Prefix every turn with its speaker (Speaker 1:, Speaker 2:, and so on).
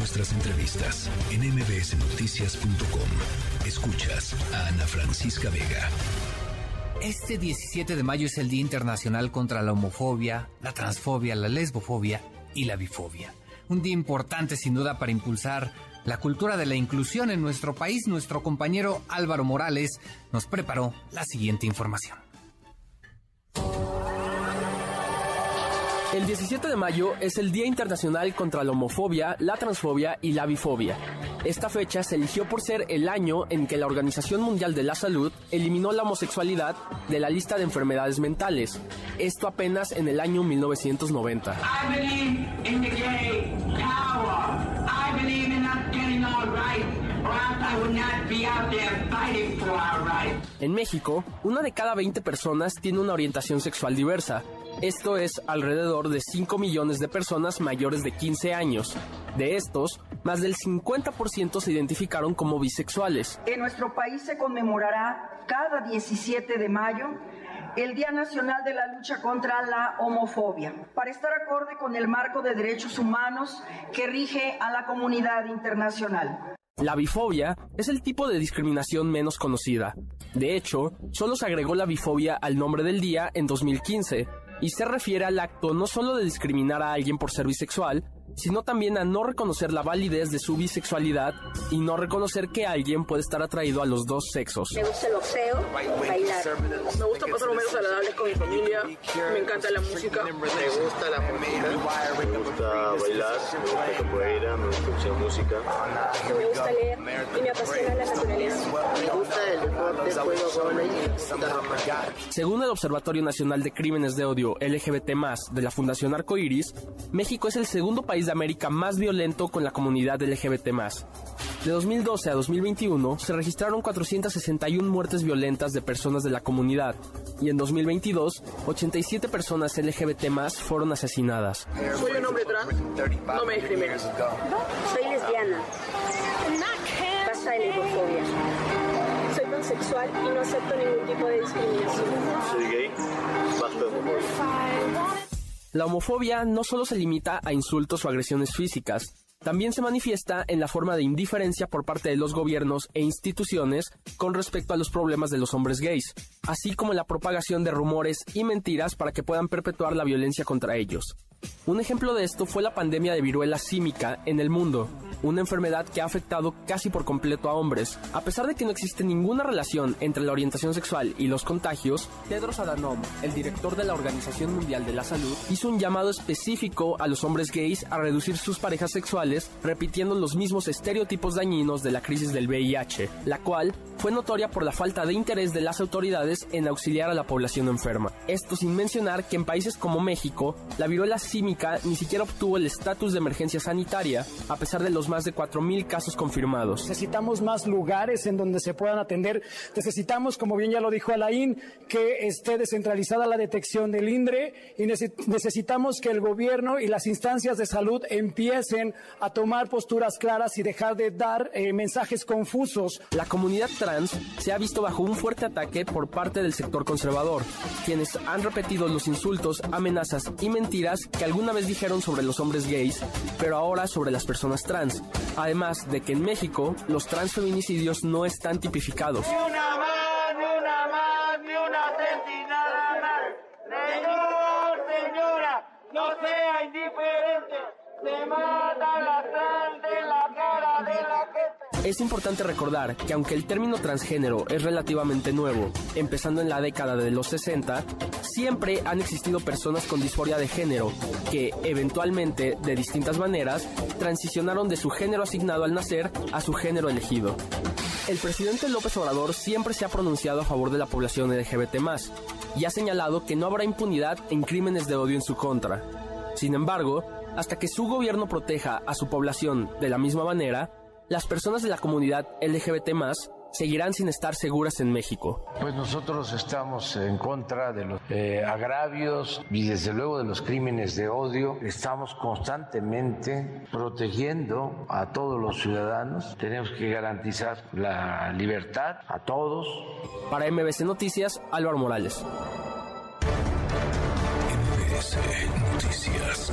Speaker 1: nuestras entrevistas en mbsnoticias.com. Escuchas a Ana Francisca Vega.
Speaker 2: Este 17 de mayo es el Día Internacional contra la Homofobia, la Transfobia, la Lesbofobia y la Bifobia. Un día importante sin duda para impulsar la cultura de la inclusión en nuestro país. Nuestro compañero Álvaro Morales nos preparó la siguiente información.
Speaker 3: El 17 de mayo es el Día Internacional contra la Homofobia, la Transfobia y la Bifobia. Esta fecha se eligió por ser el año en que la Organización Mundial de la Salud eliminó la homosexualidad de la lista de enfermedades mentales. Esto apenas en el año 1990. En México, una de cada 20 personas tiene una orientación sexual diversa. Esto es alrededor de 5 millones de personas mayores de 15 años. De estos, más del 50% se identificaron como bisexuales.
Speaker 4: En nuestro país se conmemorará cada 17 de mayo el Día Nacional de la Lucha contra la Homofobia, para estar acorde con el marco de derechos humanos que rige a la comunidad internacional.
Speaker 3: La bifobia es el tipo de discriminación menos conocida. De hecho, solo se agregó la bifobia al nombre del día en 2015 y se refiere al acto no solo de discriminar a alguien por ser bisexual, sino también a no reconocer la validez de su bisexualidad y no reconocer que alguien puede estar atraído a los dos sexos.
Speaker 5: Me gusta el boxeo, bailar.
Speaker 6: Me gusta pasar momentos agradables con mi familia, me encanta la música.
Speaker 7: Me gusta la música.
Speaker 8: Me gusta bailar, me gusta capoeira, me gusta escuchar música.
Speaker 5: Me gusta leer y me apasiona la naturaleza.
Speaker 7: Me gusta el deporte, juego
Speaker 3: y Según el Observatorio Nacional de Crímenes de Odio LGBT+, de la Fundación Arcoiris, México es el segundo país de América más violento con la comunidad LGBT+. De 2012 a 2021 se registraron 461 muertes violentas de personas de la comunidad y en 2022 87 personas LGBT fueron asesinadas.
Speaker 6: Soy un hombre trans, no me discriminen.
Speaker 5: Soy lesbiana. Basta de lesbofobia. Soy pansexual y no acepto ningún tipo de discriminación.
Speaker 3: La homofobia no solo se limita a insultos o agresiones físicas, también se manifiesta en la forma de indiferencia por parte de los gobiernos e instituciones con respecto a los problemas de los hombres gays, así como la propagación de rumores y mentiras para que puedan perpetuar la violencia contra ellos. Un ejemplo de esto fue la pandemia de viruela símica en el mundo, una enfermedad que ha afectado casi por completo a hombres. A pesar de que no existe ninguna relación entre la orientación sexual y los contagios, Tedros Adhanom, el director de la Organización Mundial de la Salud, hizo un llamado específico a los hombres gays a reducir sus parejas sexuales, repitiendo los mismos estereotipos dañinos de la crisis del VIH, la cual fue notoria por la falta de interés de las autoridades en auxiliar a la población enferma. Esto sin mencionar que en países como México, la viruela símica ni siquiera obtuvo el estatus de emergencia sanitaria, a pesar de los más de 4.000 casos confirmados.
Speaker 9: Necesitamos más lugares en donde se puedan atender. Necesitamos, como bien ya lo dijo Alain, que esté descentralizada la detección del INDRE y necesitamos que el gobierno y las instancias de salud empiecen a tomar posturas claras y dejar de dar eh, mensajes confusos.
Speaker 3: La comunidad se ha visto bajo un fuerte ataque por parte del sector conservador, quienes han repetido los insultos, amenazas y mentiras que alguna vez dijeron sobre los hombres gays, pero ahora sobre las personas trans. Además de que en México los transfeminicidios no están tipificados.
Speaker 10: Ni una
Speaker 3: Es importante recordar que aunque el término transgénero es relativamente nuevo, empezando en la década de los 60, siempre han existido personas con disforia de género que, eventualmente, de distintas maneras, transicionaron de su género asignado al nacer a su género elegido. El presidente López Obrador siempre se ha pronunciado a favor de la población LGBT y ha señalado que no habrá impunidad en crímenes de odio en su contra. Sin embargo, hasta que su gobierno proteja a su población de la misma manera, las personas de la comunidad LGBT seguirán sin estar seguras en México.
Speaker 11: Pues nosotros estamos en contra de los eh, agravios y desde luego de los crímenes de odio. Estamos constantemente protegiendo a todos los ciudadanos. Tenemos que garantizar la libertad a todos.
Speaker 3: Para MBC Noticias, Álvaro Morales.
Speaker 1: MBC Noticias.